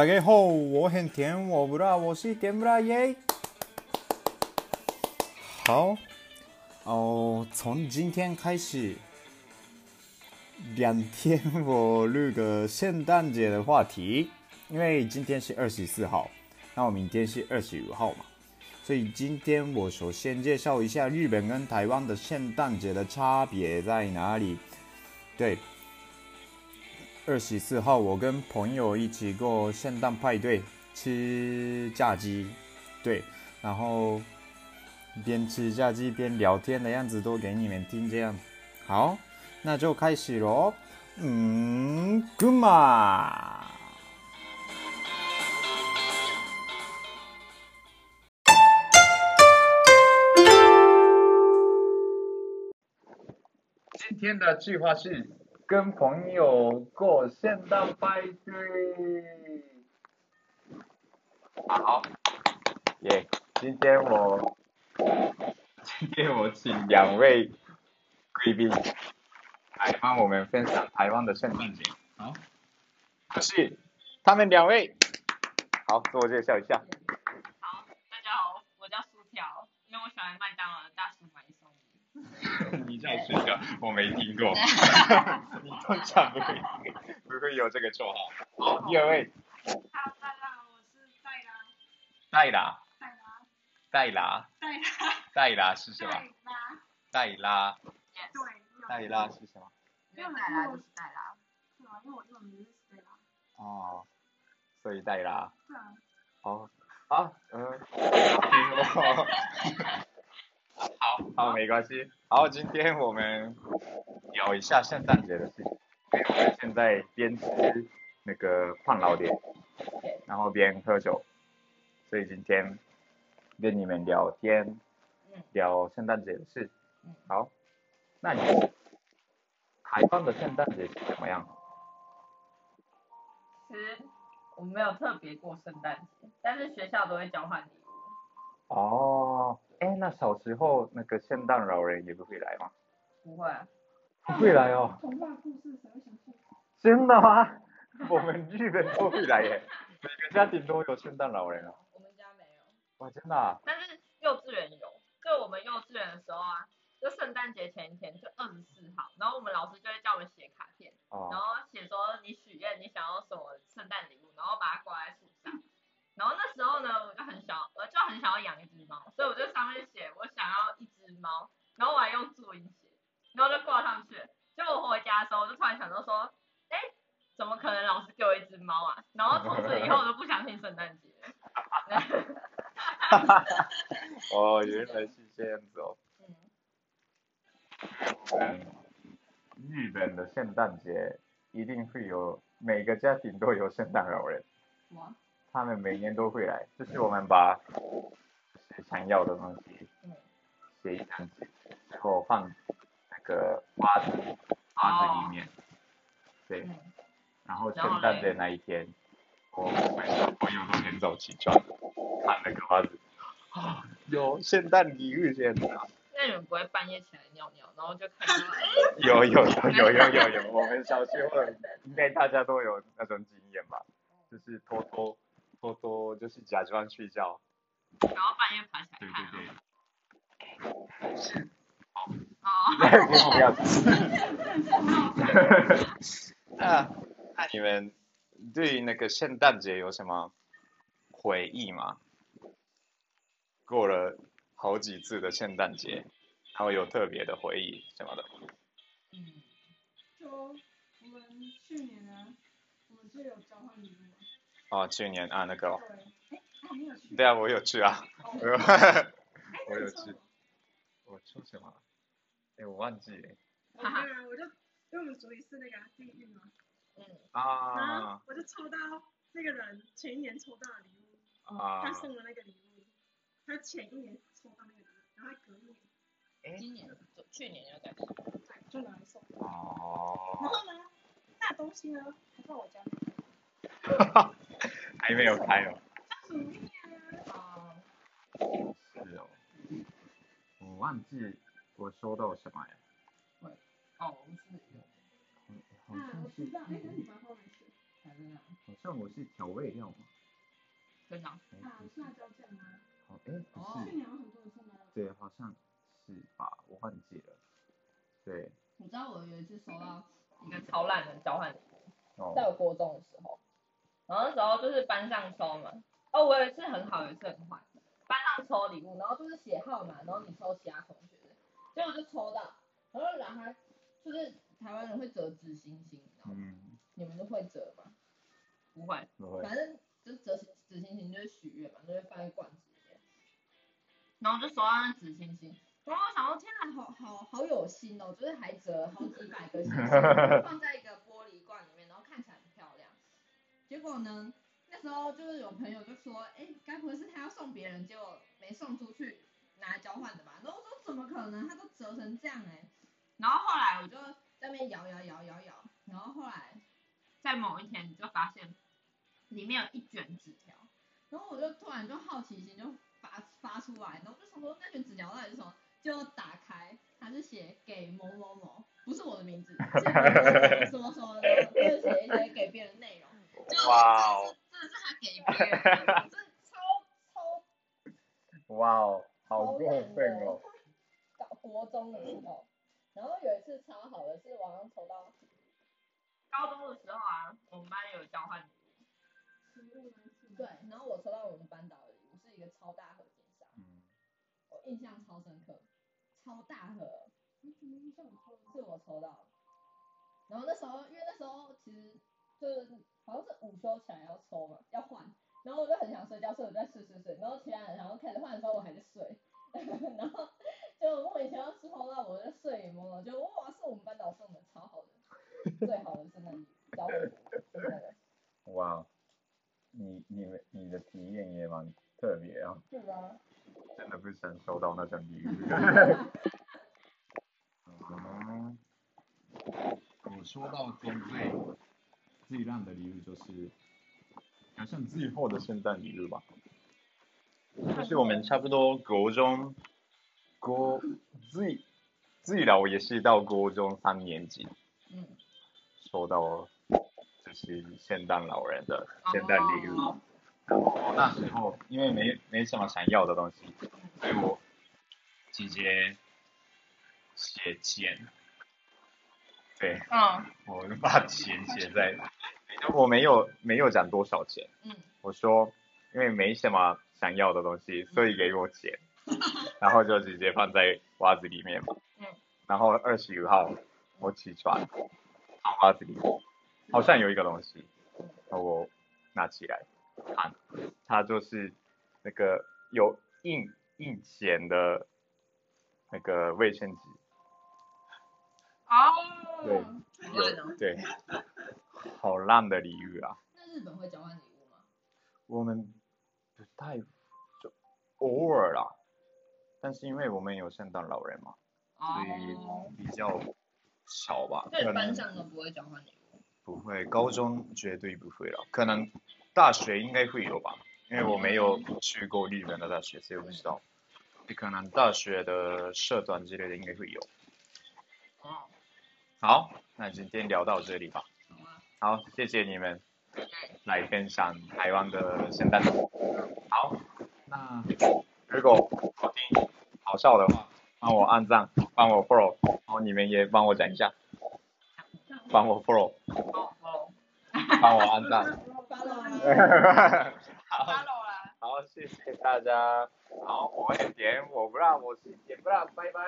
大家好，我很甜，我不辣，我是甜不辣耶。好，哦，从今天开始，两天我录个圣诞节的话题，因为今天是二十四号，那我明天是二十五号嘛，所以今天我首先介绍一下日本跟台湾的圣诞节的差别在哪里。对。二十四号，我跟朋友一起过圣诞派对，吃炸鸡，对，然后边吃炸鸡边聊天的样子都给你们听，这样好，那就开始喽。嗯，干嘛？今天的计划是。跟朋友过圣诞派对，好，耶！今天我今天我请两位贵宾来帮我们分享台湾的圣诞节。好，可是他们两位，好，自我介绍一下。好，大家好，我叫薯条，因为我喜欢麦当劳的大薯 你叫薯条，我没听过。你通常不会不会有这个绰号。好，第二位。哈喽，大家好，我是戴拉。戴拉。戴拉。戴拉。戴拉是什么？戴拉。对。戴拉是什么？因为戴拉就是戴拉。对啊，因为我英文名字是戴拉。哦，所以戴拉。对啊。哦，好，嗯。好 好，好没关系。好，今天我们聊一下圣诞节的事情。因为我们现在边吃那个胖老点，然后边喝酒，所以今天跟你们聊天，聊圣诞节的事。好，那你台湾的圣诞节是怎么样？其实我没有特别过圣诞节，但是学校都会交换礼物。哦。哎，那小时候那个圣诞老人也不会来吗？不会，不会来哦。童话故事谁会想听？真的吗？我们日本都会来耶，每个家庭都有圣诞老人啊。我们家没有。哇，真的啊？但是幼稚园有，就我们幼稚园的时候啊，就圣诞节前一天，就二十四号，然后我们老师就会叫我们写卡片，哦、然后写说你许愿你想要什么圣诞礼物，然后把它挂在树上。然后那时候呢，我就很想，我就很想要养一只猫，所以我就上面写我想要一只猫，然后我还用注音写，然后就挂上去。结果我回家的时候，我就突然想到说，哎，怎么可能老师给我一只猫啊？然后从此以后我都不相信圣诞节。哦，原来是这样子哦。嗯。日本的圣诞节一定会有，每个家庭都有圣诞老人。他们每年都会来，就是我们把想要的东西写一张纸，然后放那个花子花子里面，对，然后圣诞节那一天，我们小朋友都很早起床看那个袜子，啊，有圣诞礼物这样子啊。那你们不会半夜起来尿尿，然后就看到？有有有有有有有，我们小时候应该大家都有那种经验吧，就是偷偷。偷偷就是假装睡觉，然后半夜爬起来看。对对对。是。好。哦。不要。那那你们对于那个圣诞节有什么？回忆吗？过了好几次的圣诞节，他会有特别的回忆什么的。嗯。就我们去年呢，我们就有交换礼物。哦，去年啊，那个、哦，对，对啊，我有去？啊，我有，我有去，我抽什么？哎，我忘记了。哈哈，我就因为我们组里是那个幸运嘛，嗯，啊，我就抽到那个人前一年抽到的礼物，啊，他送的那个礼物，他前一年抽到那个然后隔一年，哎，今年，去年要改，就拿来送。哦。然后呢，那东西呢，还在我家。哈哈。还没有开哦。是哦。我忘记我收到什么呀？哦，是。好像是。好像我是调味料嘛。真的。啊，是辣椒酱吗？哦，哎，不是。去年有很多人送。对，好像是吧，我忘记了。对。你知道我有一次收到一个超烂的交换礼物，在我国中的时候，然后那时候就是班上抽嘛。哦，我有一次很好，有一次很坏。班上抽礼物，然后就是写号码，然后你抽其他同学的，结果就抽到，然后然后就是台湾人会折纸星星，嗯，你们都会折吗？不会，不会，反正然后就收到那纸星星，然后我想说天哪，好好好有心哦，就是还折好几百个星星，放在一个玻璃罐里面，然后看起来很漂亮，结果呢？那时候就是有朋友就说，哎，该不会是他要送别人，结果没送出去，拿来交换的吧？然后我说怎么可能？他都折成这样哎。然后后来我就在那边摇摇摇摇摇，然后后来在某一天你就发现里面有一卷纸条，然后我就突然就好奇心就发发出来，然后我就想说那卷纸条到底是什么？就打开，他是写给某某某，不是我的名字，是什么什么的，就是写一些给别人内容，哇哦。这是他给别人的，真的超超。哇哦，好过分哦！搞国中的时候，然后有一次超好的是晚上抽到。高中的时候啊，我们班有交换礼物。对，然后我抽到我们班导个超大盒金沙。嗯。我印象超深刻，超大盒。你怎么印象？是我抽到。然后那时候，因为那时候其实就是。好像是午休起来要抽嘛，要换，然后我就很想睡觉，所以我在睡睡睡，然后其他人然后开始换的时候我还在睡，然后就莫名其妙抽到我就睡眼朦胧，就哇，是我们班导送的，超好的，最好的圣诞礼物，交换礼物，真的。哇，你你们你的体验也蛮特别啊。是啊。真的不想收到那种礼物。嗯，我收到最最。最烂的礼物就是，好像最后的圣诞礼物吧，就是我们差不多国中，国最最老也是到国中三年级，嗯，收到就是圣诞老人的圣诞礼物，然后那时候因为没没什么想要的东西，所以我直接写钱。对，嗯，我就把钱写在，我没有没有讲多少钱，嗯，我说因为没什么想要的东西，所以给我钱，然后就直接放在袜子里面嘛，嗯，然后二十五号我起床，袜子里面。好像有一个东西，然后我拿起来看，它就是那个有硬硬钱的那个卫生纸。哦，对，有对，好烂的礼物啊！那日本会交换礼物吗？我们不太，就偶尔啦。但是因为我们有圣诞老人嘛，所以比较少吧。对，班上都不会交换礼物。不会，高中绝对不会了。可能大学应该会有吧，因为我没有去过日本的大学，所以我不知道。你可能大学的社团之类的应该会有。哦。好，那今天聊到这里吧。好，谢谢你们来分享台湾的圣诞。好，那如果好听好笑的话，帮我按赞，帮我 follow，然后你们也帮我讲一下，帮我 follow，帮我按赞。好，好，谢谢大家。好，我点，我不让，我是点不让，拜拜。